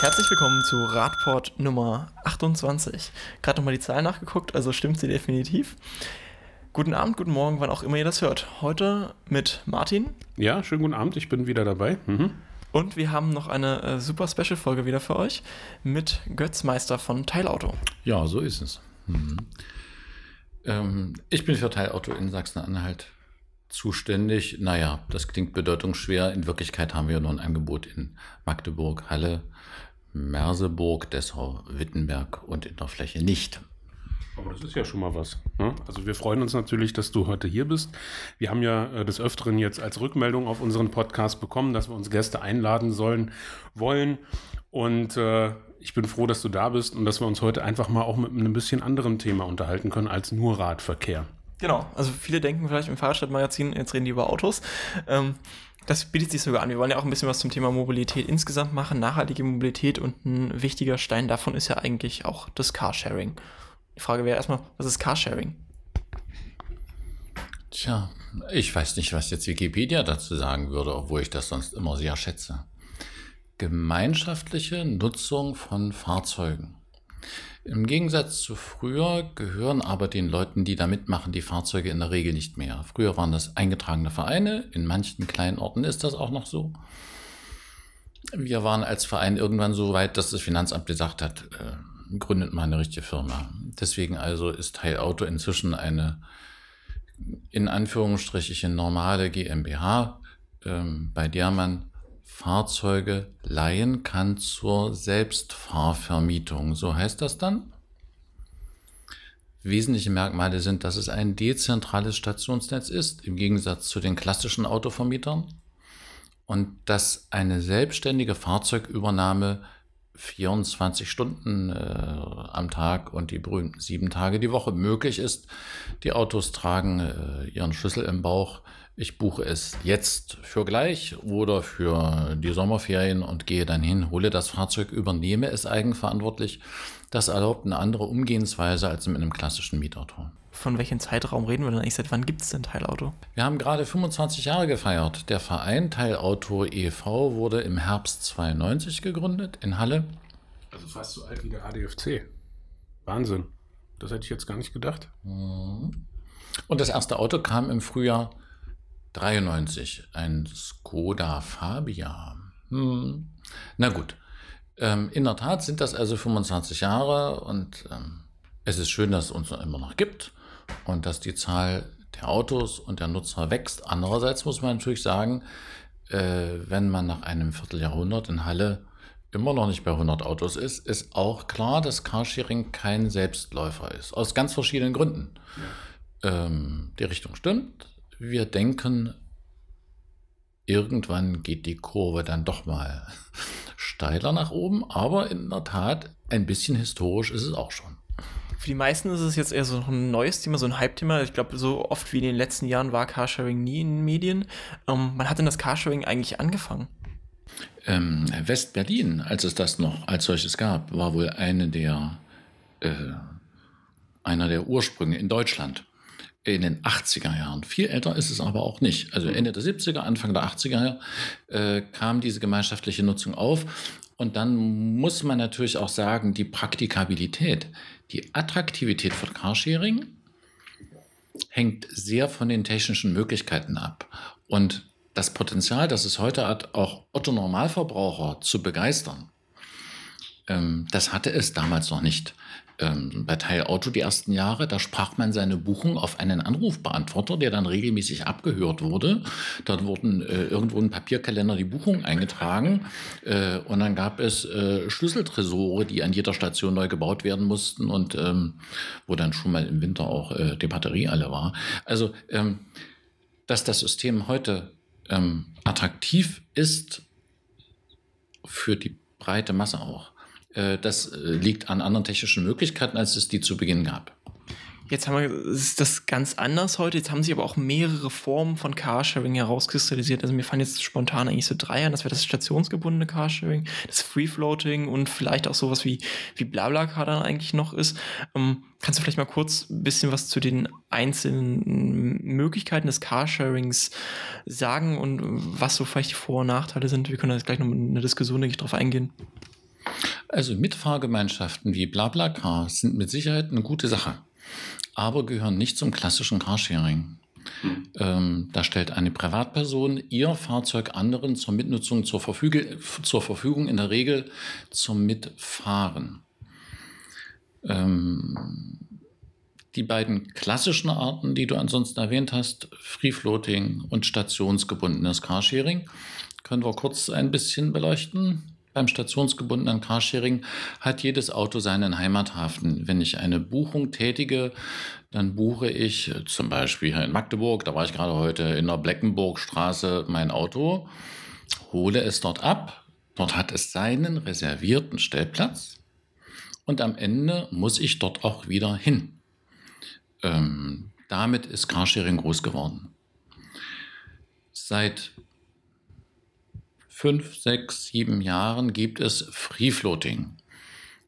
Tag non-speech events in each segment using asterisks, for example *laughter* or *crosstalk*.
Herzlich willkommen zu Radport Nummer 28. Gerade nochmal die Zahl nachgeguckt, also stimmt sie definitiv. Guten Abend, guten Morgen, wann auch immer ihr das hört. Heute mit Martin. Ja, schönen guten Abend, ich bin wieder dabei. Mhm. Und wir haben noch eine äh, super Special-Folge wieder für euch mit Götz Meister von Teilauto. Ja, so ist es. Mhm. Ähm, ich bin für Teilauto in Sachsen-Anhalt zuständig. Naja, das klingt bedeutungsschwer. In Wirklichkeit haben wir nur ein Angebot in Magdeburg, Halle, Merseburg, Dessau, Wittenberg und in der Fläche nicht. Aber das ist ja schon mal was. Ne? Also wir freuen uns natürlich, dass du heute hier bist. Wir haben ja äh, des Öfteren jetzt als Rückmeldung auf unseren Podcast bekommen, dass wir uns Gäste einladen sollen, wollen. Und äh, ich bin froh, dass du da bist und dass wir uns heute einfach mal auch mit einem bisschen anderen Thema unterhalten können als nur Radverkehr. Genau, also viele denken vielleicht im Fahrradstadtmagazin, jetzt reden die über Autos. Ähm, das bietet sich sogar an. Wir wollen ja auch ein bisschen was zum Thema Mobilität insgesamt machen, nachhaltige Mobilität und ein wichtiger Stein davon ist ja eigentlich auch das Carsharing. Die Frage wäre erstmal, was ist Carsharing? Tja, ich weiß nicht, was jetzt Wikipedia dazu sagen würde, obwohl ich das sonst immer sehr schätze. Gemeinschaftliche Nutzung von Fahrzeugen. Im Gegensatz zu früher gehören aber den Leuten, die da mitmachen, die Fahrzeuge in der Regel nicht mehr. Früher waren das eingetragene Vereine, in manchen kleinen Orten ist das auch noch so. Wir waren als Verein irgendwann so weit, dass das Finanzamt gesagt hat, äh, gründet mal eine richtige Firma. Deswegen also ist Teilauto inzwischen eine in Anführungsstrichen normale GmbH, ähm, bei der man Fahrzeuge leihen kann zur Selbstfahrvermietung. So heißt das dann. Wesentliche Merkmale sind, dass es ein dezentrales Stationsnetz ist, im Gegensatz zu den klassischen Autovermietern. Und dass eine selbstständige Fahrzeugübernahme 24 Stunden äh, am Tag und die berühmten sieben Tage die Woche möglich ist. Die Autos tragen äh, ihren Schlüssel im Bauch. Ich buche es jetzt für gleich oder für die Sommerferien und gehe dann hin, hole das Fahrzeug, übernehme es eigenverantwortlich. Das erlaubt eine andere Umgehensweise als mit einem klassischen Mietauto. Von welchem Zeitraum reden wir denn eigentlich? Seit wann gibt es denn Teilauto? Wir haben gerade 25 Jahre gefeiert. Der Verein Teilauto e.V. wurde im Herbst 92 gegründet in Halle. Also fast so alt wie der ADFC. Wahnsinn. Das hätte ich jetzt gar nicht gedacht. Mhm. Und das erste Auto kam im Frühjahr 93, ein Skoda Fabia. Hm. Na gut. Ähm, in der Tat sind das also 25 Jahre und ähm, es ist schön, dass es uns immer noch gibt und dass die Zahl der Autos und der Nutzer wächst. Andererseits muss man natürlich sagen, äh, wenn man nach einem Vierteljahrhundert in Halle immer noch nicht bei 100 Autos ist, ist auch klar, dass Carsharing kein Selbstläufer ist. Aus ganz verschiedenen Gründen. Ja. Ähm, die Richtung stimmt, wir denken, irgendwann geht die Kurve dann doch mal steiler nach oben, aber in der Tat, ein bisschen historisch ist es auch schon. Für die meisten ist es jetzt eher so ein neues Thema, so ein Hype-Thema. Ich glaube, so oft wie in den letzten Jahren war Carsharing nie in den Medien. Ähm, wann hat denn das Carsharing eigentlich angefangen? Ähm, West-Berlin, als es das noch als solches gab, war wohl eine der, äh, einer der Ursprünge in Deutschland in den 80er Jahren. Viel älter ist es aber auch nicht. Also Ende der 70er, Anfang der 80er äh, kam diese gemeinschaftliche Nutzung auf. Und dann muss man natürlich auch sagen, die Praktikabilität, die Attraktivität von Carsharing hängt sehr von den technischen Möglichkeiten ab. Und das Potenzial, das es heute hat, auch Otto Normalverbraucher zu begeistern, ähm, das hatte es damals noch nicht ähm, bei Teilauto die ersten Jahre, da sprach man seine Buchung auf einen Anrufbeantworter, der dann regelmäßig abgehört wurde. Dort wurden äh, irgendwo in Papierkalender die Buchungen eingetragen äh, und dann gab es äh, Schlüsseltresore, die an jeder Station neu gebaut werden mussten und ähm, wo dann schon mal im Winter auch äh, die Batterie alle war. Also, ähm, dass das System heute ähm, attraktiv ist für die breite Masse auch das äh, liegt an anderen technischen Möglichkeiten, als es die zu Beginn gab. Jetzt haben wir, ist das ganz anders heute. Jetzt haben sich aber auch mehrere Formen von Carsharing herauskristallisiert. Also mir fallen jetzt spontan eigentlich so drei an. Das wäre das stationsgebundene Carsharing, das Free-Floating und vielleicht auch sowas wie, wie Blablacar dann eigentlich noch ist. Ähm, kannst du vielleicht mal kurz ein bisschen was zu den einzelnen Möglichkeiten des Carsharings sagen und was so vielleicht die Vor- und Nachteile sind? Wir können da jetzt gleich noch eine Diskussion, denke ich, drauf eingehen. Also Mitfahrgemeinschaften wie BlaBlaCar sind mit Sicherheit eine gute Sache, aber gehören nicht zum klassischen Carsharing. Ähm, da stellt eine Privatperson ihr Fahrzeug anderen zur Mitnutzung zur, Verfüge, zur Verfügung, in der Regel zum Mitfahren. Ähm, die beiden klassischen Arten, die du ansonsten erwähnt hast, Free Floating und stationsgebundenes Carsharing, können wir kurz ein bisschen beleuchten. Beim stationsgebundenen Carsharing hat jedes Auto seinen Heimathafen. Wenn ich eine Buchung tätige, dann buche ich zum Beispiel in Magdeburg, da war ich gerade heute in der Bleckenburgstraße, mein Auto, hole es dort ab. Dort hat es seinen reservierten Stellplatz und am Ende muss ich dort auch wieder hin. Ähm, damit ist Carsharing groß geworden. Seit fünf, sechs, sieben Jahren gibt es Free Floating.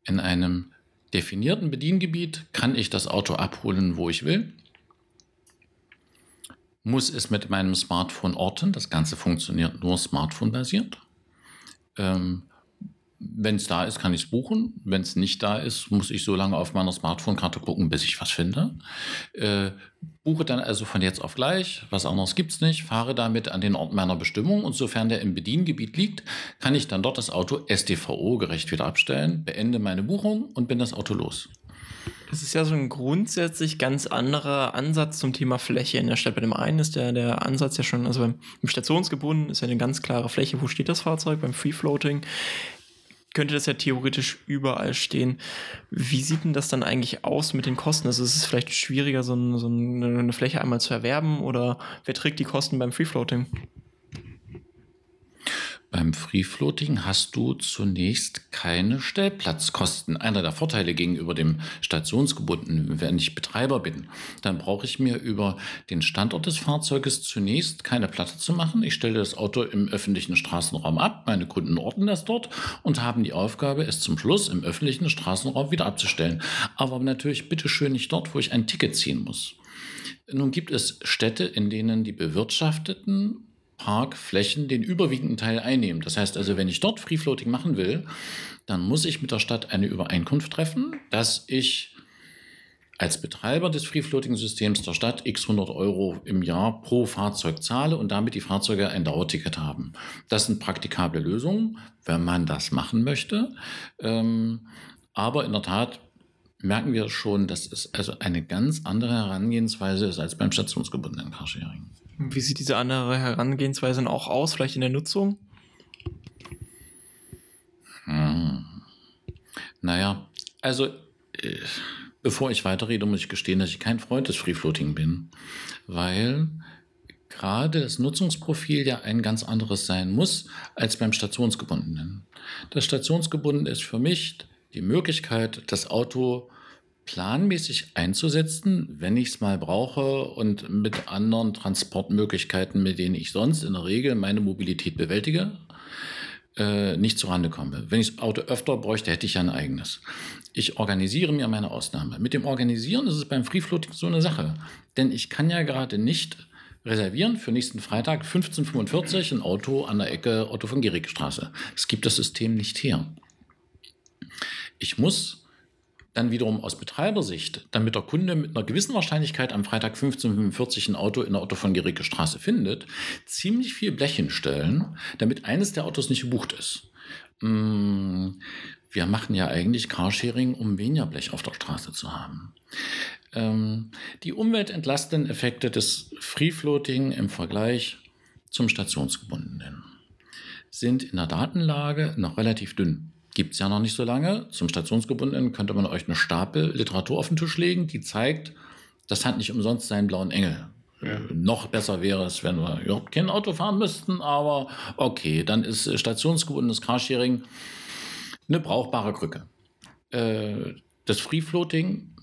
In einem definierten Bediengebiet kann ich das Auto abholen, wo ich will. Muss es mit meinem Smartphone orten. Das Ganze funktioniert nur smartphone-basiert. Ähm, wenn es da ist, kann ich es buchen. Wenn es nicht da ist, muss ich so lange auf meiner Smartphone-Karte gucken, bis ich was finde. Äh, buche dann also von jetzt auf gleich, was anderes gibt es nicht, fahre damit an den Ort meiner Bestimmung und sofern der im Bediengebiet liegt, kann ich dann dort das Auto SDVO-gerecht wieder abstellen, beende meine Buchung und bin das Auto los. Das ist ja so ein grundsätzlich ganz anderer Ansatz zum Thema Fläche in der Stadt. Bei dem einen ist der, der Ansatz ja schon, also beim, beim Stationsgebunden ist ja eine ganz klare Fläche, wo steht das Fahrzeug, beim Free Floating könnte das ja theoretisch überall stehen. Wie sieht denn das dann eigentlich aus mit den Kosten? Also ist es vielleicht schwieriger, so, ein, so eine Fläche einmal zu erwerben oder wer trägt die Kosten beim Free Floating? Beim Free Floating hast du zunächst keine Stellplatzkosten. Einer der Vorteile gegenüber dem stationsgebundenen, wenn ich Betreiber bin, dann brauche ich mir über den Standort des Fahrzeuges zunächst keine Platte zu machen. Ich stelle das Auto im öffentlichen Straßenraum ab, meine Kunden orten das dort und haben die Aufgabe, es zum Schluss im öffentlichen Straßenraum wieder abzustellen. Aber natürlich bitteschön nicht dort, wo ich ein Ticket ziehen muss. Nun gibt es Städte, in denen die Bewirtschafteten Parkflächen den überwiegenden Teil einnehmen. Das heißt also, wenn ich dort Free Floating machen will, dann muss ich mit der Stadt eine Übereinkunft treffen, dass ich als Betreiber des Free Floating Systems der Stadt x 100 Euro im Jahr pro Fahrzeug zahle und damit die Fahrzeuge ein Dauerticket haben. Das sind praktikable Lösungen, wenn man das machen möchte. Ähm, aber in der Tat merken wir schon, dass es also eine ganz andere Herangehensweise ist als beim stationsgebundenen Carsharing. Wie sieht diese andere Herangehensweise auch aus, vielleicht in der Nutzung? Hm. Naja, also äh, bevor ich weiterrede, muss ich gestehen, dass ich kein Freund des Free Floating bin, weil gerade das Nutzungsprofil ja ein ganz anderes sein muss als beim stationsgebundenen. Das stationsgebundene ist für mich die Möglichkeit, das Auto planmäßig einzusetzen, wenn ich es mal brauche und mit anderen Transportmöglichkeiten, mit denen ich sonst in der Regel meine Mobilität bewältige, äh, nicht zurande komme. Wenn ich das Auto öfter bräuchte, hätte ich ja ein eigenes. Ich organisiere mir meine Ausnahme. Mit dem Organisieren ist es beim Free Floating so eine Sache, denn ich kann ja gerade nicht reservieren für nächsten Freitag 1545 ein Auto an der Ecke Otto von Straße. Es gibt das System nicht her. Ich muss dann wiederum aus Betreibersicht, damit der Kunde mit einer gewissen Wahrscheinlichkeit am Freitag 1545 ein Auto in der Otto von Gericke Straße findet, ziemlich viel Blech hinstellen, damit eines der Autos nicht gebucht ist. Mm, wir machen ja eigentlich Carsharing, um weniger Blech auf der Straße zu haben. Ähm, die umweltentlastenden Effekte des Free Floating im Vergleich zum stationsgebundenen sind in der Datenlage noch relativ dünn gibt es ja noch nicht so lange. Zum Stationsgebundenen könnte man euch eine Stapel Literatur auf den Tisch legen, die zeigt, das hat nicht umsonst seinen blauen Engel. Ja. Noch besser wäre es, wenn wir überhaupt kein Auto fahren müssten, aber okay, dann ist stationsgebundenes Carsharing eine brauchbare Krücke. Äh, das Free Floating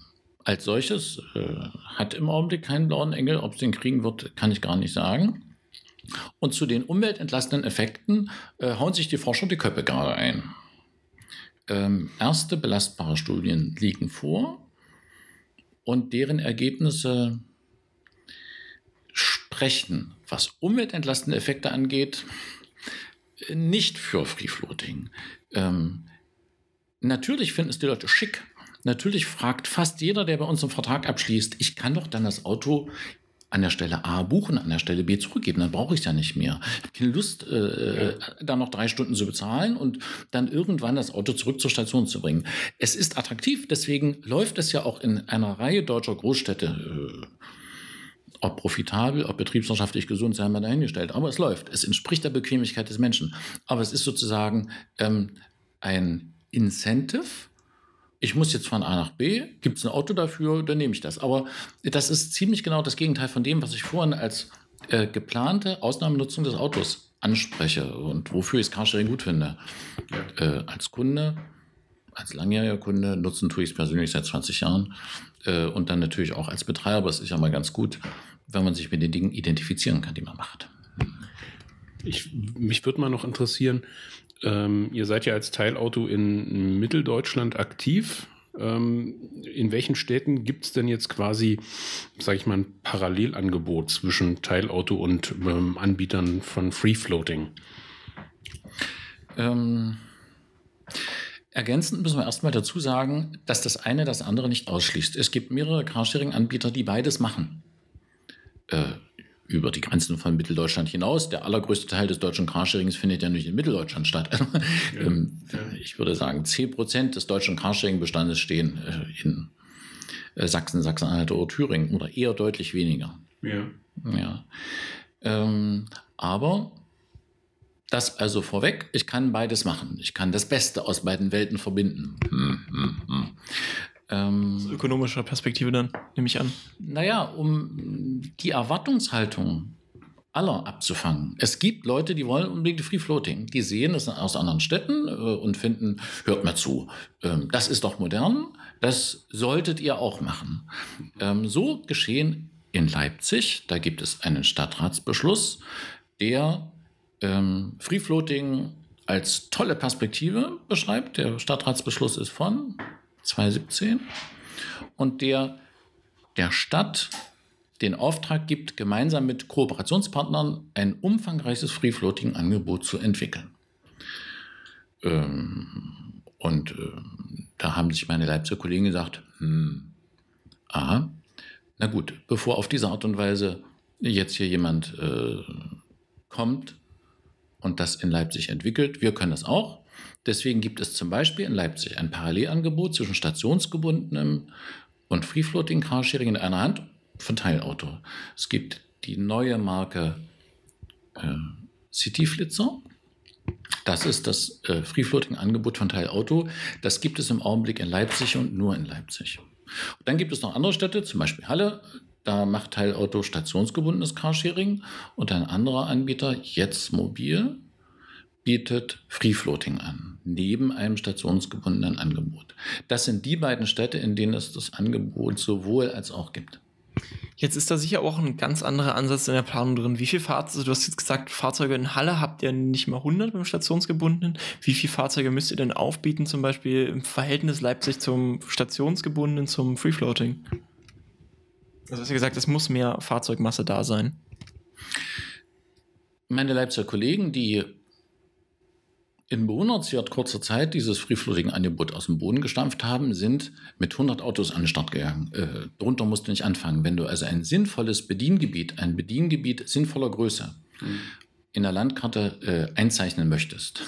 als solches äh, hat im Augenblick keinen blauen Engel. Ob es den kriegen wird, kann ich gar nicht sagen. Und zu den umweltentlastenden Effekten äh, hauen sich die Forscher die Köpfe gerade ein ähm, erste belastbare Studien liegen vor und deren Ergebnisse sprechen, was umweltentlastende Effekte angeht, nicht für Free Floating. Ähm, Natürlich finden es die Leute schick. Natürlich fragt fast jeder, der bei uns einen Vertrag abschließt, ich kann doch dann das Auto an der Stelle A buchen, an der Stelle B zurückgeben. Dann brauche ich es ja nicht mehr. Ich habe keine Lust, äh, ja. da noch drei Stunden zu bezahlen und dann irgendwann das Auto zurück zur Station zu bringen. Es ist attraktiv, deswegen läuft es ja auch in einer Reihe deutscher Großstädte. Äh, ob profitabel, ob betriebswirtschaftlich gesund, sei mal dahingestellt. Aber es läuft. Es entspricht der Bequemlichkeit des Menschen. Aber es ist sozusagen ähm, ein Incentive, ich muss jetzt von A nach B, gibt es ein Auto dafür, dann nehme ich das. Aber das ist ziemlich genau das Gegenteil von dem, was ich vorhin als äh, geplante Ausnahmenutzung des Autos anspreche und wofür ich das Carsharing gut finde. Ja. Äh, als Kunde, als langjähriger Kunde, nutzen tue ich es persönlich seit 20 Jahren äh, und dann natürlich auch als Betreiber. Es ist ja mal ganz gut, wenn man sich mit den Dingen identifizieren kann, die man macht. Ich, mich würde mal noch interessieren, ähm, ihr seid ja als Teilauto in Mitteldeutschland aktiv. Ähm, in welchen Städten gibt es denn jetzt quasi, sage ich mal, ein Parallelangebot zwischen Teilauto und ähm, Anbietern von Free Floating? Ähm, ergänzend müssen wir erstmal dazu sagen, dass das eine das andere nicht ausschließt. Es gibt mehrere Carsharing-Anbieter, die beides machen. Äh, über die Grenzen von Mitteldeutschland hinaus. Der allergrößte Teil des deutschen Carsharings findet ja nicht in Mitteldeutschland statt. *laughs* Ja, ähm, ja. Ich würde sagen, 10 Prozent des deutschen Carsharing-Bestandes stehen äh, in äh, Sachsen, Sachsen-Anhalt oder Thüringen oder eher deutlich weniger. Ja. ja. Ähm, aber das also vorweg, ich kann beides machen. Ich kann das Beste aus beiden Welten verbinden. Hm, hm, hm. Ähm, Aus ökonomischer Perspektive dann, nehme ich an. Naja, um die Erwartungshaltung aller abzufangen. Es gibt Leute, die wollen unbedingt Free Floating. Die sehen das aus anderen Städten äh, und finden, hört mal zu, ähm, das ist doch modern, das solltet ihr auch machen. Ähm, so geschehen in Leipzig. Da gibt es einen Stadtratsbeschluss, der ähm, Free Floating als tolle Perspektive beschreibt. Der Stadtratsbeschluss ist von 2017 und der der Stadt den Auftrag gibt, gemeinsam mit Kooperationspartnern ein umfangreiches Free-Floating-Angebot zu entwickeln. Ähm, und äh, da haben sich meine Leipziger Kollegen gesagt, hm, aha, na gut, bevor auf diese Art und Weise jetzt hier jemand äh, kommt und das in Leipzig entwickelt, wir können das auch, Deswegen gibt es zum Beispiel in Leipzig ein Parallelangebot zwischen stationsgebundenem und Free-Floating Carsharing in einer Hand von Teilauto. Es gibt die neue Marke äh, Cityflitzer. Das ist das äh, Free-Floating-Angebot von Teilauto. Das gibt es im Augenblick in Leipzig und nur in Leipzig. Und dann gibt es noch andere Städte, zum Beispiel Halle. Da macht Teilauto stationsgebundenes Carsharing und ein anderer Anbieter, jetzt mobil, bietet Free Floating an, neben einem stationsgebundenen Angebot. Das sind die beiden Städte, in denen es das Angebot sowohl als auch gibt. Jetzt ist da sicher auch ein ganz anderer Ansatz in der Planung drin. Wie viele Fahrzeuge, du hast jetzt gesagt, Fahrzeuge in Halle habt ihr nicht mal 100 beim stationsgebundenen. Wie viele Fahrzeuge müsst ihr denn aufbieten, zum Beispiel im Verhältnis Leipzig zum stationsgebundenen, zum Free Floating? Also hast du gesagt, es muss mehr Fahrzeugmasse da sein. Meine Leipziger Kollegen, die in bewundernswert kurzer Zeit dieses Free-Floating-Angebot aus dem Boden gestampft haben, sind mit 100 Autos an den Start gegangen. Äh, darunter musst du nicht anfangen. Wenn du also ein sinnvolles Bediengebiet, ein Bediengebiet sinnvoller Größe mhm. in der Landkarte äh, einzeichnen möchtest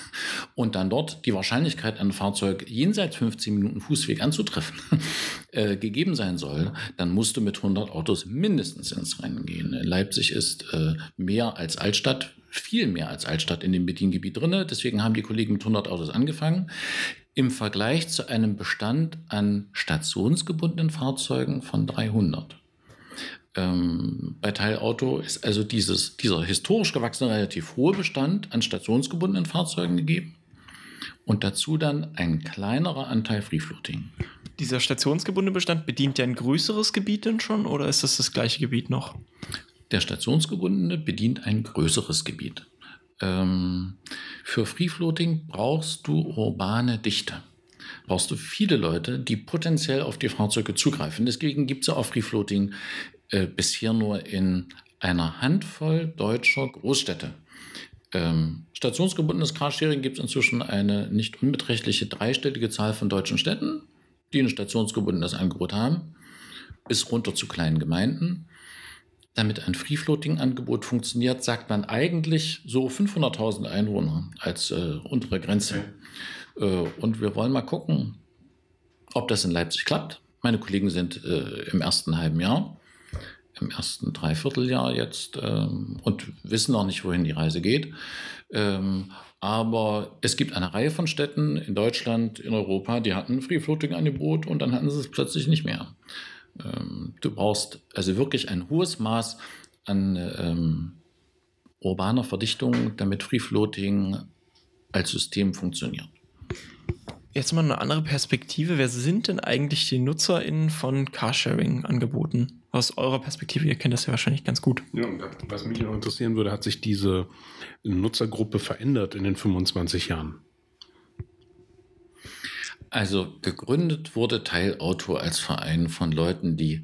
und dann dort die Wahrscheinlichkeit, ein Fahrzeug jenseits 15 Minuten Fußweg anzutreffen, *laughs* äh, gegeben sein soll, dann musst du mit 100 Autos mindestens ins Rennen gehen. Leipzig ist äh, mehr als Altstadt viel mehr als Altstadt in dem Bediengebiet drin. Deswegen haben die Kollegen mit 100 Autos angefangen. Im Vergleich zu einem Bestand an stationsgebundenen Fahrzeugen von 300. Ähm, bei Teilauto ist also dieses, dieser historisch gewachsene, relativ hohe Bestand an stationsgebundenen Fahrzeugen gegeben und dazu dann ein kleinerer Anteil Free Floating. Dieser stationsgebundene Bestand bedient der ein größeres Gebiet denn schon oder ist das das gleiche Gebiet noch? Der stationsgebundene bedient ein größeres Gebiet. Ähm, für Free Floating brauchst du urbane Dichte. Brauchst du viele Leute, die potenziell auf die Fahrzeuge zugreifen. Deswegen gibt es ja auch Free Floating äh, bisher nur in einer Handvoll deutscher Großstädte. Ähm, stationsgebundenes Carsharing gibt es inzwischen eine nicht unbeträchtliche dreistellige Zahl von deutschen Städten, die ein stationsgebundenes Angebot haben, bis runter zu kleinen Gemeinden. Damit ein Free-Floating-Angebot funktioniert, sagt man eigentlich so 500.000 Einwohner als äh, untere Grenze. Okay. Äh, und wir wollen mal gucken, ob das in Leipzig klappt. Meine Kollegen sind äh, im ersten halben Jahr im ersten Dreivierteljahr jetzt ähm, und wissen noch nicht, wohin die Reise geht. Ähm, aber es gibt eine Reihe von Städten in Deutschland, in Europa, die hatten ein Free-Floating-Angebot und dann hatten sie es plötzlich nicht mehr. Ähm, du brauchst also wirklich ein hohes Maß an ähm, urbaner Verdichtung, damit Free-Floating als System funktioniert. Jetzt mal eine andere Perspektive. Wer sind denn eigentlich die NutzerInnen von Carsharing-Angeboten? Aus eurer Perspektive, ihr kennt das ja wahrscheinlich ganz gut. Ja, was mich noch interessieren würde, hat sich diese Nutzergruppe verändert in den 25 Jahren? Also gegründet wurde Teilauto als Verein von Leuten, die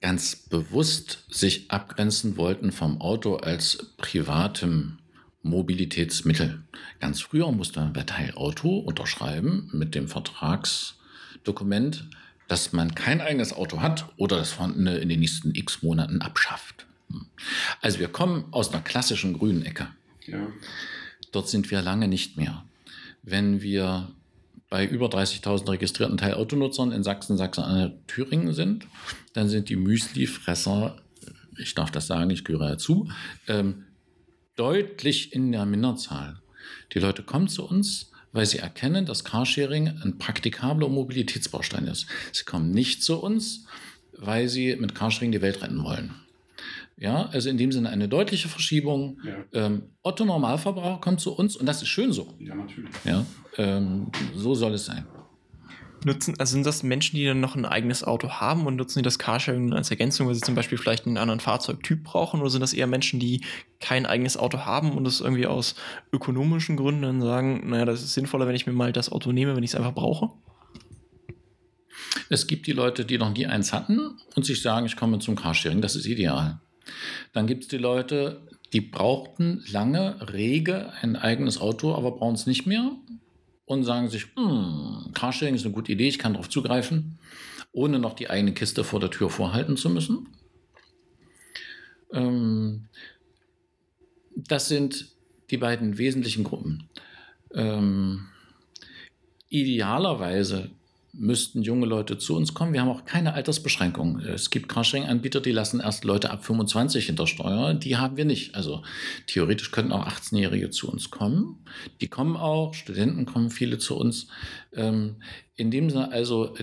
ganz bewusst sich abgrenzen wollten vom Auto als privatem Mobilitätsmittel. Ganz früher musste man bei Teilauto unterschreiben mit dem Vertragsdokument, dass man kein eigenes Auto hat oder das vorhandene in den nächsten x Monaten abschafft. Also wir kommen aus einer klassischen grünen Ecke. Ja. Dort sind wir lange nicht mehr. Wenn wir bei über 30.000 registrierten Teilautonutzern in Sachsen, Sachsen, Thüringen sind, dann sind die Müslifresser, ich darf das sagen, ich gehöre dazu, ähm, deutlich in der Minderzahl. Die Leute kommen zu uns, weil sie erkennen, dass Carsharing ein praktikabler Mobilitätsbaustein ist. Sie kommen nicht zu uns, weil sie mit Carsharing die Welt retten wollen. Ja, also in dem Sinne eine deutliche Verschiebung. Ja. Ähm, Otto Normalverbraucher kommt zu uns und das ist schön so. Ja, natürlich. Ja, ähm, so soll es sein. Nutzen, also sind das Menschen, die dann noch ein eigenes Auto haben und nutzen die das Carsharing als Ergänzung, weil sie zum Beispiel vielleicht einen anderen Fahrzeugtyp brauchen? Oder sind das eher Menschen, die kein eigenes Auto haben und es irgendwie aus ökonomischen Gründen sagen, naja, das ist sinnvoller, wenn ich mir mal das Auto nehme, wenn ich es einfach brauche? Es gibt die Leute, die noch nie eins hatten und sich sagen, ich komme zum Carsharing, das ist ideal. Dann gibt es die Leute, die brauchten lange rege ein eigenes Auto, aber brauchen es nicht mehr und sagen sich, hm, Carsharing ist eine gute Idee, ich kann darauf zugreifen, ohne noch die eigene Kiste vor der Tür vorhalten zu müssen. Ähm, das sind die beiden wesentlichen Gruppen. Ähm, idealerweise müssten junge Leute zu uns kommen. Wir haben auch keine Altersbeschränkung. Es gibt Carsharing-Anbieter, die lassen erst Leute ab 25 hinter Steuer. Die haben wir nicht. Also theoretisch könnten auch 18-Jährige zu uns kommen. Die kommen auch, Studenten kommen viele zu uns. Ähm, in dem Sinne also,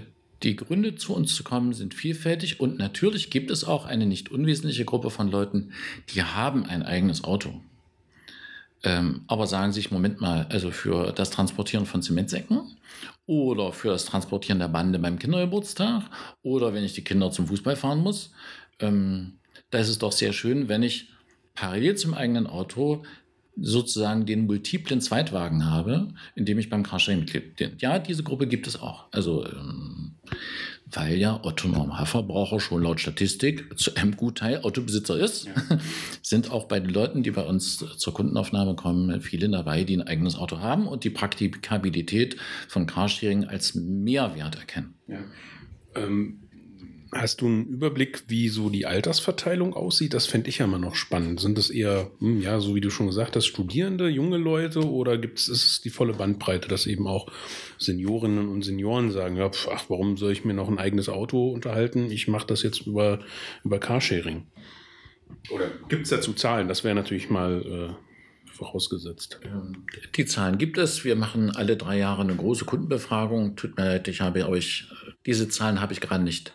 die Gründe zu uns zu kommen sind vielfältig und natürlich gibt es auch eine nicht unwesentliche Gruppe von Leuten, die haben ein eigenes Auto. Ähm, aber sagen sich, Moment mal, also für das Transportieren von Zementsäcken oder für das Transportieren der Bande beim Kindergeburtstag oder wenn ich die Kinder zum Fußball fahren muss. Ähm, da ist es doch sehr schön, wenn ich parallel zum eigenen Auto sozusagen den multiplen Zweitwagen habe, in dem ich beim Carsharing Mitglied bin. Ja, diese Gruppe gibt es auch. Also, ähm, weil ja Otto Normalverbraucher schon laut Statistik zu einem Gutteil Autobesitzer ist, ja. *laughs* sind auch bei den Leuten, die bei uns zur Kundenaufnahme kommen, viele dabei, die ein eigenes Auto haben und die Praktikabilität von Carsharing als Mehrwert erkennen. Ja. Ähm, Hast du einen Überblick, wie so die Altersverteilung aussieht? Das fände ich ja immer noch spannend. Sind es eher, hm, ja, so wie du schon gesagt hast, Studierende, junge Leute oder gibt es, die volle Bandbreite, dass eben auch Seniorinnen und Senioren sagen, ja, pf, ach, warum soll ich mir noch ein eigenes Auto unterhalten? Ich mache das jetzt über, über Carsharing. Oder gibt es dazu Zahlen? Das wäre natürlich mal äh, vorausgesetzt. Ähm, die Zahlen gibt es. Wir machen alle drei Jahre eine große Kundenbefragung. Tut mir leid, ich habe euch, diese Zahlen habe ich gerade nicht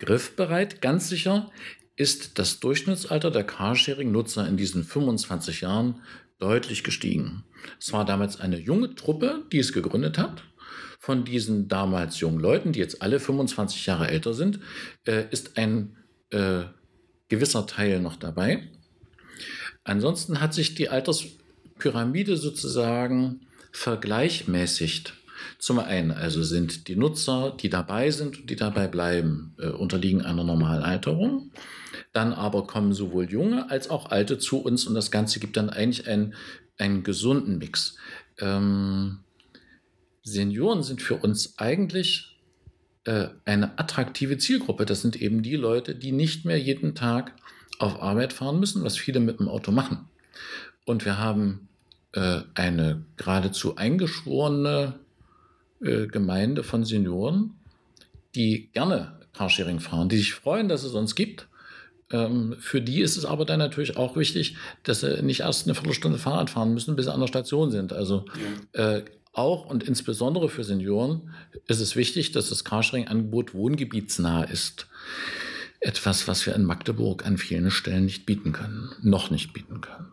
griffbereit. Ganz sicher ist das Durchschnittsalter der Carsharing-Nutzer in diesen 25 Jahren deutlich gestiegen. Es war damals eine junge Truppe, die es gegründet hat. Von diesen damals jungen Leuten, die jetzt alle 25 Jahre älter sind, äh, ist ein äh, gewisser Teil noch dabei. Ansonsten hat sich die Alterspyramide sozusagen vergleichmäßigt zum einen also sind die Nutzer, die dabei sind und die dabei bleiben, äh, unterliegen einer normalen Alterung. Dann aber kommen sowohl junge als auch alte zu uns und das Ganze gibt dann eigentlich ein, einen gesunden Mix. Ähm, Senioren sind für uns eigentlich äh, eine attraktive Zielgruppe. Das sind eben die Leute, die nicht mehr jeden Tag auf Arbeit fahren müssen, was viele mit dem Auto machen. Und wir haben äh, eine geradezu eingeschworene äh, Gemeinde von Senioren, die gerne Carsharing fahren, die sich freuen, dass es uns gibt. Ähm, für die ist es aber dann natürlich auch wichtig, dass sie nicht erst eine Viertelstunde Fahrrad fahren müssen, bis sie an der Station sind. Also äh, auch und insbesondere für Senioren ist es wichtig, dass das Carsharing-Angebot wohngebietsnah ist. Etwas, was wir in Magdeburg an vielen Stellen nicht bieten können, noch nicht bieten können.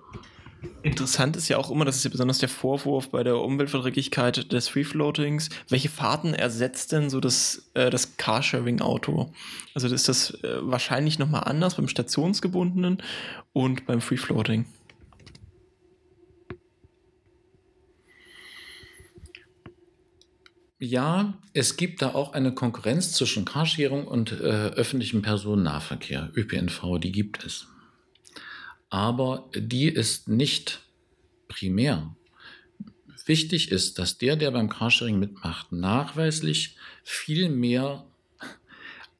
Interessant ist ja auch immer, das ist ja besonders der Vorwurf bei der Umweltverträglichkeit des Free-Floatings. Welche Fahrten ersetzt denn so das, äh, das Carsharing-Auto? Also ist das äh, wahrscheinlich nochmal anders beim stationsgebundenen und beim Free-Floating? Ja, es gibt da auch eine Konkurrenz zwischen Carsharing und äh, öffentlichem Personennahverkehr, ÖPNV, die gibt es aber die ist nicht primär. Wichtig ist, dass der, der beim Carsharing mitmacht, nachweislich viel mehr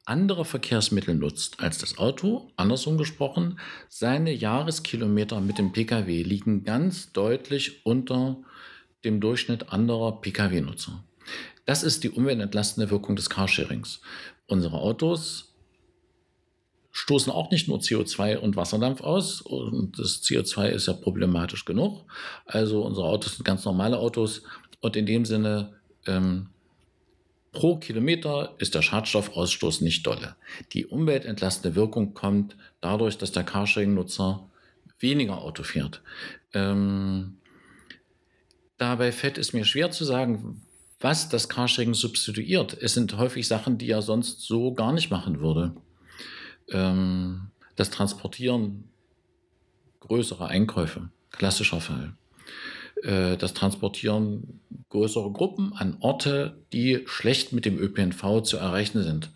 andere Verkehrsmittel nutzt als das Auto. Andersrum gesprochen, seine Jahreskilometer mit dem Pkw liegen ganz deutlich unter dem Durchschnitt anderer Pkw-Nutzer. Das ist die umweltentlastende Wirkung des Carsharings. Unsere Autos stoßen auch nicht nur CO2 und Wasserdampf aus. Und das CO2 ist ja problematisch genug. Also unsere Autos sind ganz normale Autos. Und in dem Sinne, ähm, pro Kilometer ist der Schadstoffausstoß nicht dolle. Die umweltentlastende Wirkung kommt dadurch, dass der Carsharing-Nutzer weniger Auto fährt. Ähm, dabei fällt es mir schwer zu sagen, was das Carsharing substituiert. Es sind häufig Sachen, die er sonst so gar nicht machen würde ähm, das Transportieren größerer Einkäufe, klassischer Fall. Äh, das Transportieren größerer Gruppen an Orte, die schlecht mit dem ÖPNV zu erreichen sind.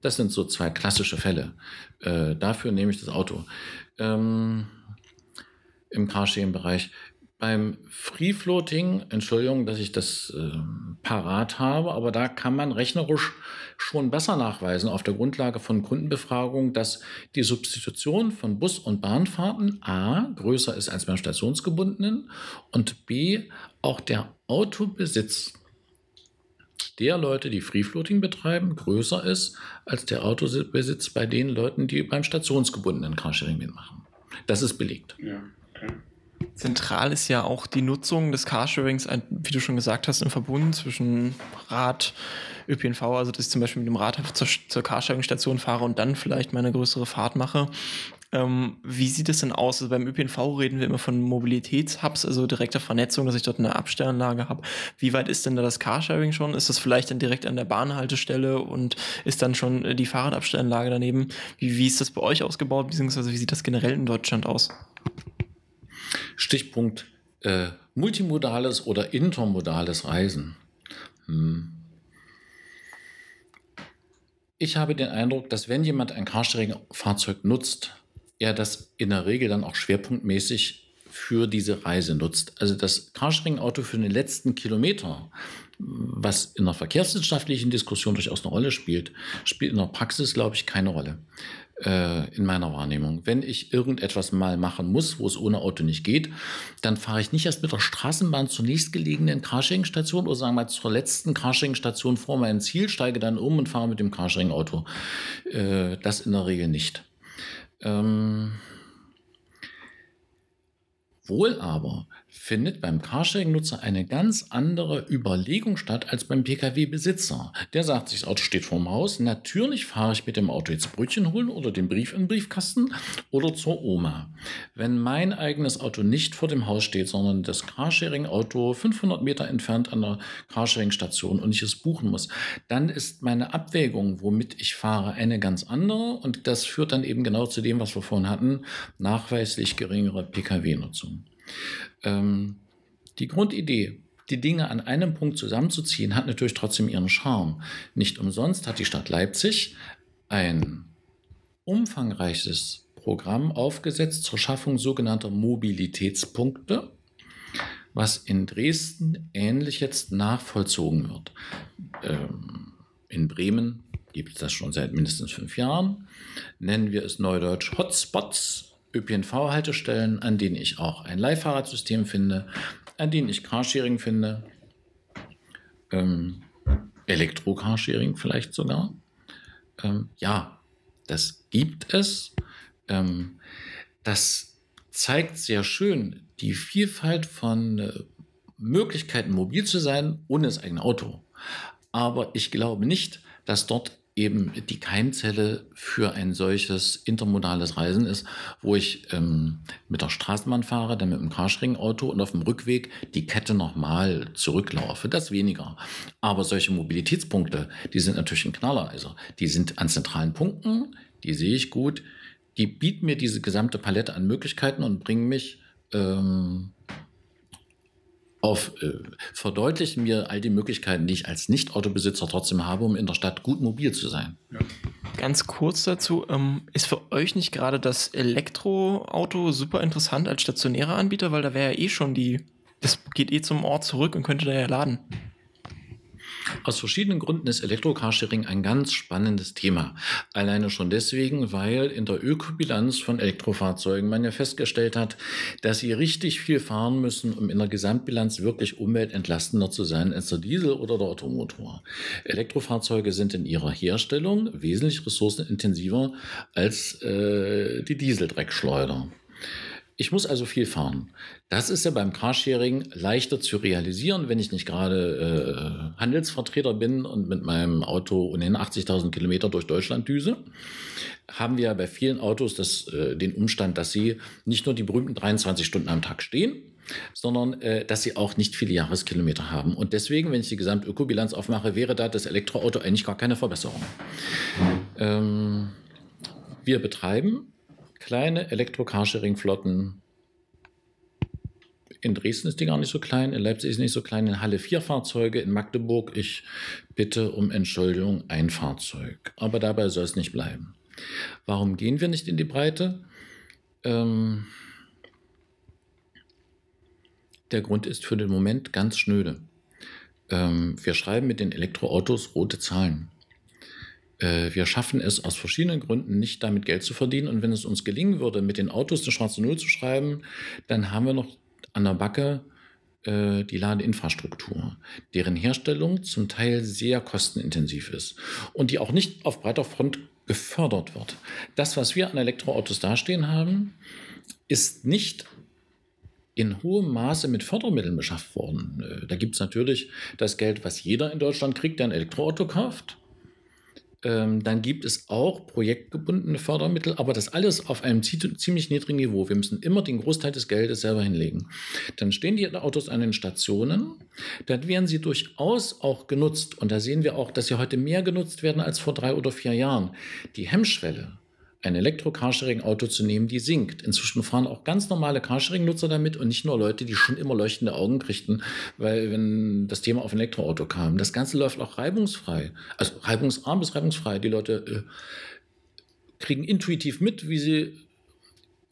Das sind so zwei klassische Fälle. Äh, dafür nehme ich das Auto. Ähm, Im Carsharing-Bereich beim Free Floating, Entschuldigung, dass ich das äh, parat habe, aber da kann man rechnerisch schon besser nachweisen auf der Grundlage von Kundenbefragungen, dass die Substitution von Bus- und Bahnfahrten A größer ist als beim stationsgebundenen und B auch der Autobesitz der Leute, die Free Floating betreiben, größer ist als der Autobesitz bei den Leuten, die beim stationsgebundenen Carsharing mitmachen. Das ist belegt. Ja, okay. Zentral ist ja auch die Nutzung des Carsharings, wie du schon gesagt hast, im Verbund zwischen Rad, ÖPNV, also dass ich zum Beispiel mit dem Rad zur, zur Carsharing-Station fahre und dann vielleicht mal eine größere Fahrt mache. Ähm, wie sieht es denn aus? Also beim ÖPNV reden wir immer von Mobilitätshubs, also direkter Vernetzung, dass ich dort eine Abstellanlage habe. Wie weit ist denn da das Carsharing schon? Ist das vielleicht dann direkt an der Bahnhaltestelle und ist dann schon die Fahrradabstellanlage daneben? Wie, wie ist das bei euch ausgebaut, beziehungsweise wie sieht das generell in Deutschland aus? Stichpunkt äh, multimodales oder intermodales Reisen. Hm. Ich habe den Eindruck, dass wenn jemand ein Carsharing-Fahrzeug nutzt, er das in der Regel dann auch schwerpunktmäßig für diese Reise nutzt. Also das Carsharing-Auto für den letzten Kilometer, was in der verkehrswissenschaftlichen Diskussion durchaus eine Rolle spielt, spielt in der Praxis, glaube ich, keine Rolle äh, in meiner Wahrnehmung. Wenn ich irgendetwas mal machen muss, wo es ohne Auto nicht geht, dann fahre ich nicht erst mit der Straßenbahn zur nächstgelegenen Carsharing-Station oder sagen wir mal zur letzten Carsharing-Station vor meinem Ziel, steige dann um und fahre mit dem Carsharing-Auto. Äh, das in der Regel nicht. Ähm, wohl aber findet beim Carsharing-Nutzer eine ganz andere Überlegung statt als beim Pkw-Besitzer. Der sagt sich, das Auto steht vorm Haus, natürlich fahre ich mit dem Auto jetzt Brötchen holen oder den Brief in den Briefkasten oder zur Oma. Wenn mein eigenes Auto nicht vor dem Haus steht, sondern das Carsharing-Auto 500 Meter entfernt an der Carsharing-Station und ich es buchen muss, dann ist meine Abwägung, womit ich fahre, eine ganz andere und das führt dann eben genau zu dem, was wir vorhin hatten, nachweislich geringere Pkw-Nutzung. Ähm, die Grundidee, die Dinge an einem Punkt zusammenzuziehen, hat natürlich trotzdem ihren Charme. Nicht umsonst hat die Stadt Leipzig ein umfangreiches Programm aufgesetzt zur Schaffung sogenannter Mobilitätspunkte. was in Dresden ähnlich jetzt nachvollzogen wird. Ähm, in Bremen gibt es das schon seit mindestens fünf Jahren. Nennen wir es neudeutsch Hotspots, ÖPNV-Haltestellen, an denen ich auch ein Leihfahrradsystem finde, an denen ich Carsharing finde, ähm, Elektro-Carsharing vielleicht sogar. Ähm, ja, das gibt es. Ähm, das zeigt sehr schön die Vielfalt von äh, Möglichkeiten, mobil zu sein, ohne das eigene Auto. Aber ich glaube nicht, dass dort eben die Keimzelle für ein solches intermodales Reisen ist, wo ich ähm, mit der Straßenbahn fahre, dann mit dem Carsharing-Auto und auf dem Rückweg die Kette nochmal zurücklaufe. Das weniger. Aber solche Mobilitätspunkte, die sind natürlich ein Knaller. Also die sind an zentralen Punkten, die sehe ich gut. Die bieten mir diese gesamte Palette an Möglichkeiten und bringen mich ähm, auf, äh, verdeutlichen mir all die Möglichkeiten, die ich als Nicht-Autobesitzer trotzdem habe, um in der Stadt gut mobil zu sein. Ja. Ganz kurz dazu, ähm, ist für euch nicht gerade das Elektroauto super interessant als stationärer Anbieter, weil da wäre ja eh schon die, das geht eh zum Ort zurück und könnte da ja laden. Aus verschiedenen Gründen ist Elektrocarsharing ein ganz spannendes Thema. Alleine schon deswegen, weil in der Ökobilanz von Elektrofahrzeugen man ja festgestellt hat, dass sie richtig viel fahren müssen, um in der Gesamtbilanz wirklich umweltentlastender zu sein als der Diesel oder der Automotor. Elektrofahrzeuge sind in ihrer Herstellung wesentlich ressourcenintensiver als äh, die Dieseldreckschleuder. Ich muss also viel fahren. Das ist ja beim Carsharing leichter zu realisieren, wenn ich nicht gerade äh, Handelsvertreter bin und mit meinem Auto ohnehin 80.000 Kilometer durch Deutschland düse. Haben wir ja bei vielen Autos das, äh, den Umstand, dass sie nicht nur die berühmten 23 Stunden am Tag stehen, sondern äh, dass sie auch nicht viele Jahreskilometer haben. Und deswegen, wenn ich die Gesamtökobilanz aufmache, wäre da das Elektroauto eigentlich gar keine Verbesserung. Ähm, wir betreiben kleine Elektro-Carsharing-Flotten. In Dresden ist die gar nicht so klein, in Leipzig ist nicht so klein, in Halle vier Fahrzeuge, in Magdeburg, ich bitte um Entschuldigung, ein Fahrzeug. Aber dabei soll es nicht bleiben. Warum gehen wir nicht in die Breite? Ähm, der Grund ist für den Moment ganz schnöde. Ähm, wir schreiben mit den Elektroautos rote Zahlen. Äh, wir schaffen es aus verschiedenen Gründen nicht, damit Geld zu verdienen. Und wenn es uns gelingen würde, mit den Autos eine schwarze Null zu schreiben, dann haben wir noch an der Backe äh, die Ladeinfrastruktur, deren Herstellung zum Teil sehr kostenintensiv ist und die auch nicht auf breiter Front gefördert wird. Das, was wir an Elektroautos dastehen haben, ist nicht in hohem Maße mit Fördermitteln beschafft worden. Äh, da gibt es natürlich das Geld, was jeder in Deutschland kriegt, der ein Elektroauto kauft. Ähm, dann gibt es auch projektgebundene Fördermittel, aber das alles auf einem ziemlich niedrigen Niveau. Wir müssen immer den Großteil des Geldes selber hinlegen. Dann stehen die Autos an den Stationen, dann werden sie durchaus auch genutzt. Und da sehen wir auch, dass sie heute mehr genutzt werden als vor drei oder vier Jahren. Die Hemmschwelle, ein Elektro-Carsharing-Auto zu nehmen, die sinkt. Inzwischen fahren auch ganz normale Carsharing-Nutzer damit und nicht nur Leute, die schon immer leuchtende Augen kriegten, weil wenn das Thema auf ein Elektroauto kam. Das Ganze läuft auch reibungsfrei. Also reibungsarm bis reibungsfrei. Die Leute äh, kriegen intuitiv mit, wie sie,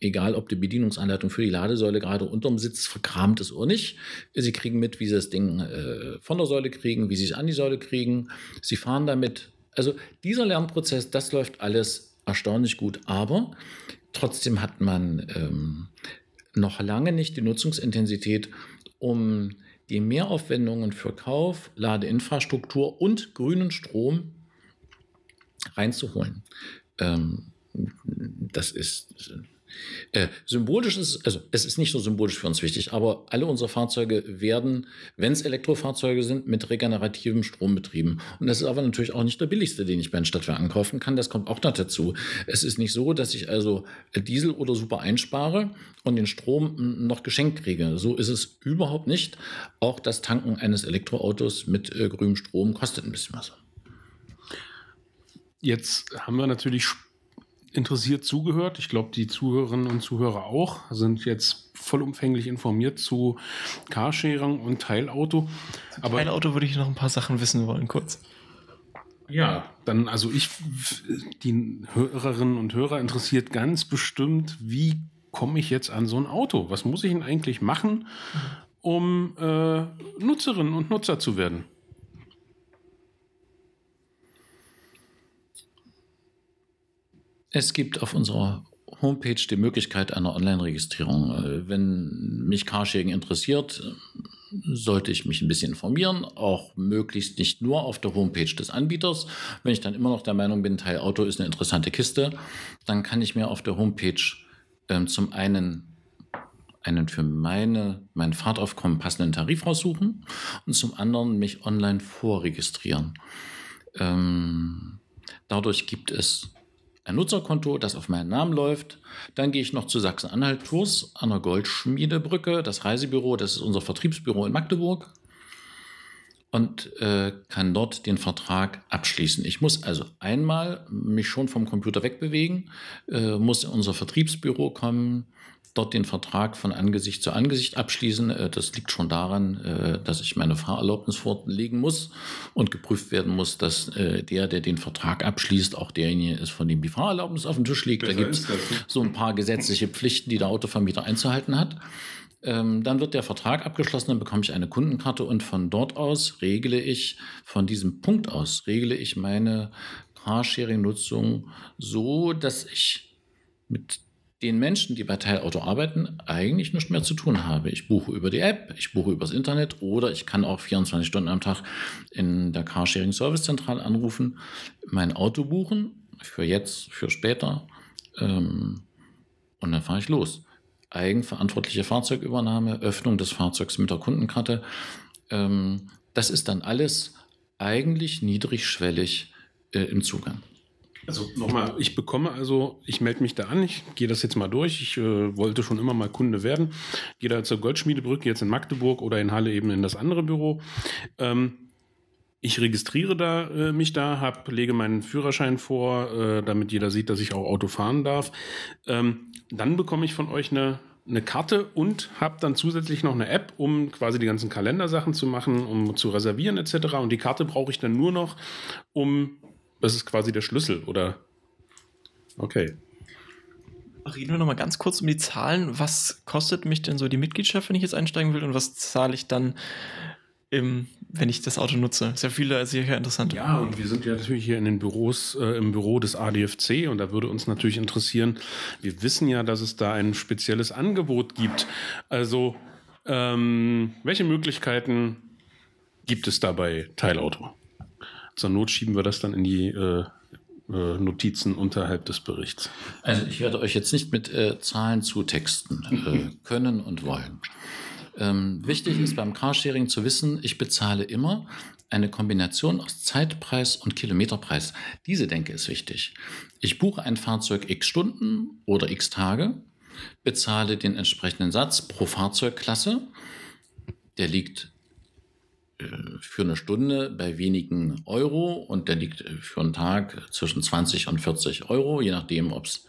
egal ob die Bedienungsanleitung für die Ladesäule gerade unterm Sitz verkramt ist oder nicht, sie kriegen mit, wie sie das Ding äh, von der Säule kriegen, wie sie es an die Säule kriegen. Sie fahren damit. Also dieser Lernprozess, das läuft alles erstaunlich gut. Aber trotzdem hat man ähm, noch lange nicht die Nutzungsintensität, um die Mehraufwendungen für Kauf, Ladeinfrastruktur und grünen Strom reinzuholen. Ähm, das ist äh, symbolisch ist, also es ist nicht so symbolisch für uns wichtig, aber alle unsere Fahrzeuge werden, wenn es Elektrofahrzeuge sind, mit regenerativem Strom betrieben. Und das ist aber natürlich auch nicht der billigste, den ich bei den Stadtwerken kaufen kann. Das kommt auch noch dazu. Es ist nicht so, dass ich also Diesel oder Super einspare und den Strom noch geschenkt kriege. So ist es überhaupt nicht. Auch das Tanken eines Elektroautos mit äh, grünem Strom kostet ein bisschen was. Jetzt haben wir natürlich interessiert zugehört. Ich glaube, die Zuhörerinnen und Zuhörer auch sind jetzt vollumfänglich informiert zu Carsharing und Teilauto. Aber Teilauto würde ich noch ein paar Sachen wissen wollen, kurz. Ja, dann, also ich, die Hörerinnen und Hörer interessiert ganz bestimmt, wie komme ich jetzt an so ein Auto? Was muss ich denn eigentlich machen, um äh, Nutzerinnen und Nutzer zu werden? Es gibt auf unserer Homepage die Möglichkeit einer Online-Registrierung. Äh, wenn mich Carsharing interessiert, sollte ich mich ein bisschen informieren, auch möglichst nicht nur auf der Homepage des Anbieters. Wenn ich dann immer noch der Meinung bin, Teil Auto ist eine interessante Kiste, dann kann ich mir auf der Homepage ähm, zum einen einen für meine, mein Fahrtaufkommen passenden Tarif raussuchen und zum anderen mich online vorregistrieren. Ähm, dadurch gibt es ein Nutzerkonto, das auf meinen Namen läuft. Dann gehe ich noch zu Sachsen-Anhalt Tours an der Goldschmiedebrücke, das Reisebüro, das ist unser Vertriebsbüro in Magdeburg und äh, kann dort den Vertrag abschließen. Ich muss also einmal mich schon vom Computer wegbewegen, äh, muss in unser Vertriebsbüro kommen, dort den Vertrag von Angesicht zu Angesicht abschließen. Äh, das liegt schon daran, äh, dass ich meine Fahrerlaubnis vorlegen muss und geprüft werden muss, dass äh, der, der den Vertrag abschließt, auch derjenige ist, von dem die Fahrerlaubnis auf dem Tisch liegt. Besser da gibt es so ein paar gesetzliche Pflichten, die der Autovermieter einzuhalten hat. Ähm, dann wird der Vertrag abgeschlossen, dann bekomme ich eine Kundenkarte und von dort aus regle ich, von diesem Punkt aus, regle ich meine Carsharing-Nutzung so, dass ich mit den Menschen, die bei Teilauto arbeiten, eigentlich nichts mehr zu tun habe. Ich buche über die App, ich buche übers Internet oder ich kann auch 24 Stunden am Tag in der Carsharing Service Zentrale anrufen, mein Auto buchen, für jetzt, für später ähm, und dann fahre ich los. Eigenverantwortliche Fahrzeugübernahme, Öffnung des Fahrzeugs mit der Kundenkarte. Ähm, das ist dann alles eigentlich niedrigschwellig äh, im Zugang. Also nochmal, ich bekomme also, ich melde mich da an, ich gehe das jetzt mal durch. Ich äh, wollte schon immer mal Kunde werden. Gehe da zur Goldschmiedebrücke jetzt in Magdeburg oder in Halle eben in das andere Büro. Ähm, ich registriere da, äh, mich da, hab, lege meinen Führerschein vor, äh, damit jeder sieht, dass ich auch Auto fahren darf. Ähm, dann bekomme ich von euch eine, eine Karte und habe dann zusätzlich noch eine App, um quasi die ganzen Kalendersachen zu machen, um zu reservieren etc. Und die Karte brauche ich dann nur noch, um das ist quasi der Schlüssel, oder? Okay. Reden wir noch mal ganz kurz um die Zahlen. Was kostet mich denn so die Mitgliedschaft, wenn ich jetzt einsteigen will? Und was zahle ich dann, im, wenn ich das Auto nutze? Sehr viele, sehr interessant. Ja, und wir sind ja natürlich hier in den Büros, äh, im Büro des ADFC und da würde uns natürlich interessieren, wir wissen ja, dass es da ein spezielles Angebot gibt. Also, ähm, welche Möglichkeiten gibt es da bei Teilauto? Zur Not schieben wir das dann in die äh, äh, Notizen unterhalb des Berichts. Also ich werde euch jetzt nicht mit äh, Zahlen zutexten äh, *laughs* können und wollen. Ähm, wichtig ist beim Carsharing zu wissen, ich bezahle immer eine Kombination aus Zeitpreis und Kilometerpreis. Diese Denke ist wichtig. Ich buche ein Fahrzeug x Stunden oder x Tage, bezahle den entsprechenden Satz pro Fahrzeugklasse. Der liegt für eine Stunde bei wenigen Euro und der liegt äh, für einen Tag zwischen 20 und 40 Euro, je nachdem, ob es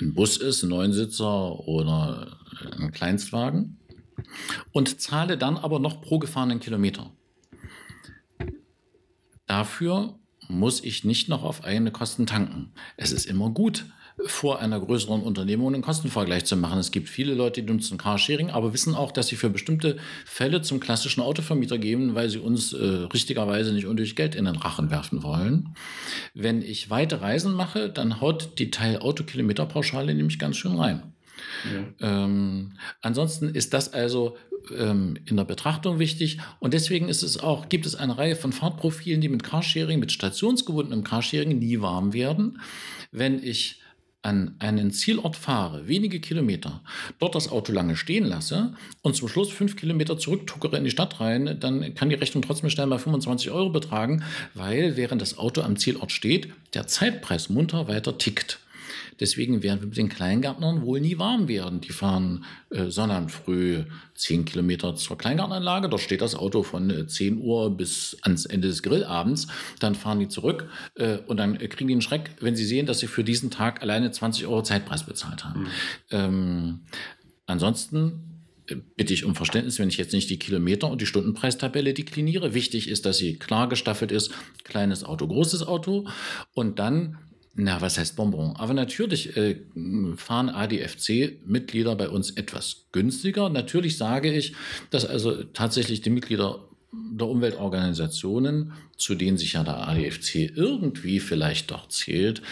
ein Bus ist, ein Neunsitzer oder äh, ein Kleinstwagen. Und zahle dann aber noch pro gefahrenen Kilometer. Dafür muss ich nicht noch auf eigene Kosten tanken. Es ist immer gut, vor einer größeren Unternehmung einen Kostenvergleich zu machen. Es gibt viele Leute, die nutzen Carsharing, aber wissen auch, dass sie für bestimmte Fälle zum klassischen Autovermieter gehen, weil sie uns äh, richtigerweise nicht unnötig Geld in den Rachen werfen wollen. Wenn ich weite Reisen mache, dann haut die Teil-Autokilometerpauschale nämlich ganz schön rein. Ja. Ähm, ansonsten ist das also ähm, in der Betrachtung wichtig und deswegen ist es auch, gibt es eine Reihe von Fahrtprofilen, die mit Carsharing, mit stationsgebundenem Carsharing nie warm werden. Wenn ich an einen Zielort fahre, wenige Kilometer, dort das Auto lange stehen lasse und zum Schluss fünf Kilometer zurücktuckere in die Stadt rein, dann kann die Rechnung trotzdem schnell mal 25 Euro betragen, weil während das Auto am Zielort steht, der Zeitpreis munter weiter tickt. Deswegen werden wir mit den Kleingärtnern wohl nie warm werden. Die fahren äh, früh 10 Kilometer zur Kleingartenanlage. Dort steht das Auto von äh, 10 Uhr bis ans Ende des Grillabends. Dann fahren die zurück äh, und dann kriegen die einen Schreck, wenn sie sehen, dass sie für diesen Tag alleine 20 Euro Zeitpreis bezahlt haben. Mhm. Ähm, ansonsten äh, bitte ich um Verständnis, wenn ich jetzt nicht die Kilometer- und die Stundenpreistabelle dekliniere. Wichtig ist, dass sie klar gestaffelt ist. Kleines Auto, großes Auto. Und dann Na, was heißt Bonbon? Aber natürlich äh, fahren ADFC-Mitglieder bei uns etwas günstiger. Natürlich sage ich, dass also tatsächlich die Mitglieder der Umweltorganisationen, zu denen sich ja der ADFC irgendwie vielleicht doch zählt,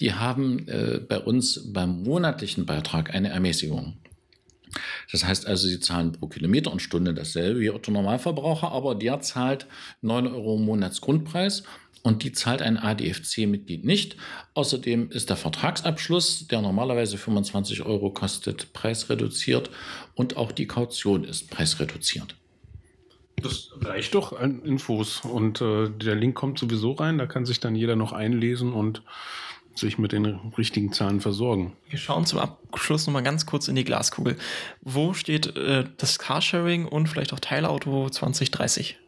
die haben äh, bei uns beim monatlichen Beitrag eine Ermäßigung. Das heißt also, sie zahlen pro Kilometer und Stunde dasselbe wie Otto Normalverbraucher, aber der zahlt 9 Euro im Monatsgrundpreis und die zahlt ein ADFC-Mitglied nicht. Außerdem ist der Vertragsabschluss, der normalerweise 25 Euro kostet, preisreduziert und auch die Kaution ist preisreduziert. Das reicht doch an Infos und äh, der Link kommt sowieso rein, da kann sich dann jeder noch einlesen und sich mit den richtigen Zahlen versorgen. Wir schauen zum Abschluss nochmal ganz kurz in die Glaskugel. Wo steht äh, das Carsharing und vielleicht auch Teilauto 2030?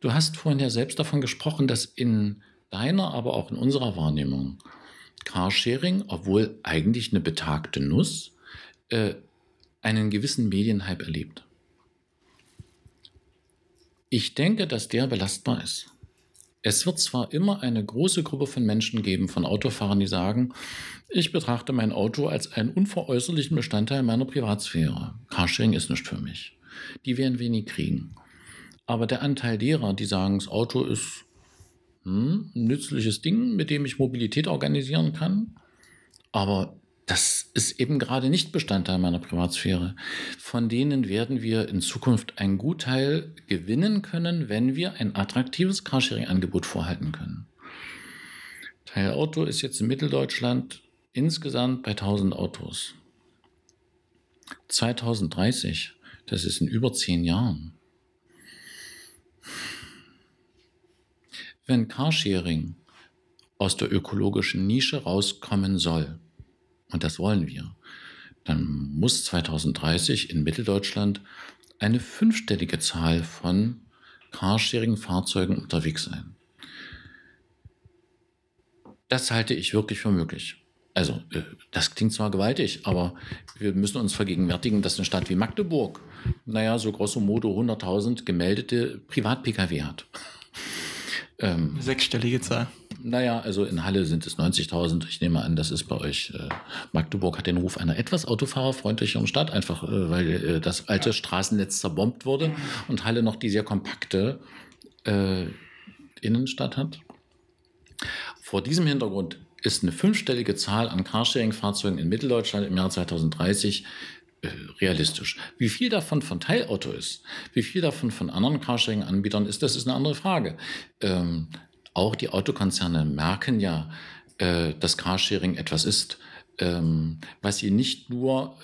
Du hast vorhin ja selbst davon gesprochen, dass in deiner, aber auch in unserer Wahrnehmung Carsharing, obwohl eigentlich eine betagte Nuss, äh, einen gewissen Medienhype erlebt. Ich denke, dass der belastbar ist. Es wird zwar immer eine große Gruppe von Menschen geben, von Autofahrern, die sagen, ich betrachte mein Auto als einen unveräußerlichen Bestandteil meiner Privatsphäre. Carsharing ist nicht für mich. Die werden wenig kriegen. Aber der Anteil derer, die sagen, das Auto ist hm, ein nützliches Ding, mit dem ich Mobilität organisieren kann. Aber das ist eben gerade nicht Bestandteil meiner Privatsphäre. Von denen werden wir in Zukunft einen Gutteil gewinnen können, wenn wir ein attraktives Carsharing-Angebot vorhalten können. Teilauto ist jetzt in Mitteldeutschland insgesamt bei 1000 Autos. 2030, das ist in über zehn Jahren. Wenn Carsharing aus der ökologischen Nische rauskommen soll, und das wollen wir, dann muss 2030 in Mitteldeutschland eine fünfstellige Zahl von Carsharing-Fahrzeugen unterwegs sein. Das halte ich wirklich für möglich. Also, äh, das klingt zwar gewaltig, aber wir müssen uns vergegenwärtigen, dass eine Stadt wie Magdeburg, naja, so grosso modo 100.000 gemeldete Privat-Pkw hat. Ähm, Sechsstellige Zahl. Naja, also in Halle sind es 90.000. Ich nehme an, das ist bei euch. Äh, Magdeburg hat den Ruf einer etwas autofahrerfreundlicheren Stadt, einfach äh, weil äh, das alte Straßennetz zerbombt wurde und Halle noch die sehr kompakte äh, Innenstadt hat. Vor diesem Hintergrund ist eine fünfstellige Zahl an Carsharing-Fahrzeugen in Mitteldeutschland im Jahr 2030 äh, realistisch. Wie viel davon von Teilauto ist, wie viel davon von anderen Carsharing-Anbietern ist, das ist eine andere Frage. Ähm, auch die Autokonzerne merken ja, äh, dass Carsharing etwas ist, ähm, was sie nicht nur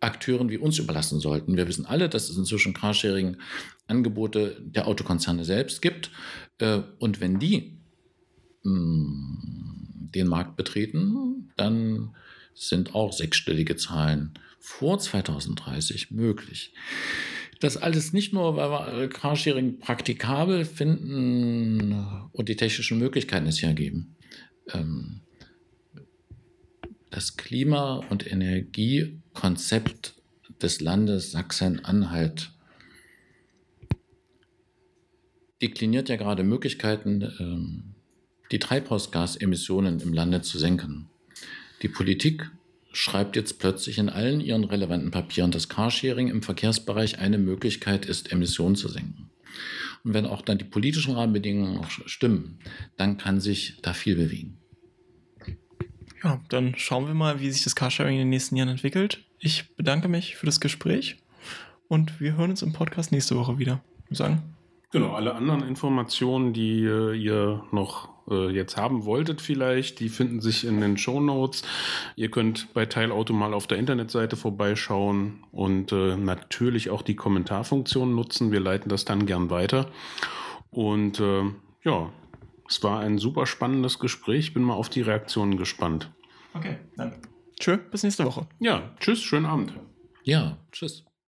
Akteuren wie uns überlassen sollten. Wir wissen alle, dass es inzwischen Carsharing-Angebote der Autokonzerne selbst gibt. Äh, und wenn die mh, mm, den Markt betreten, dann sind auch sechsstellige Zahlen vor 2030 möglich. Das alles nicht nur, weil wir Carsharing praktikabel finden und die technischen Möglichkeiten es ja geben. Ähm, das Klima- und Energiekonzept des Landes Sachsen-Anhalt dekliniert ja gerade Möglichkeiten, ähm, die Treibhausgasemissionen im Lande zu senken. Die Politik schreibt jetzt plötzlich in allen ihren relevanten Papieren, dass Carsharing im Verkehrsbereich eine Möglichkeit ist, Emissionen zu senken. Und wenn auch dann die politischen Rahmenbedingungen auch stimmen, dann kann sich da viel bewegen. Ja, dann schauen wir mal, wie sich das Carsharing in den nächsten Jahren entwickelt. Ich bedanke mich für das Gespräch und wir hören uns im Podcast nächste Woche wieder. Ich sagen. Genau, alle anderen Informationen, die äh, ihr noch äh, jetzt haben wolltet vielleicht, die finden sich in den Show Notes. Ihr könnt bei Teilauto mal auf der Internetseite vorbeischauen und äh, natürlich auch die Kommentarfunktion nutzen. Wir leiten das dann gern weiter. Und äh, ja, es war ein super spannendes Gespräch. Bin mal auf die Reaktionen gespannt. Okay, dann tschö, bis nächste Woche. Ja, tschüss, schönen Abend. Ja, tschüss.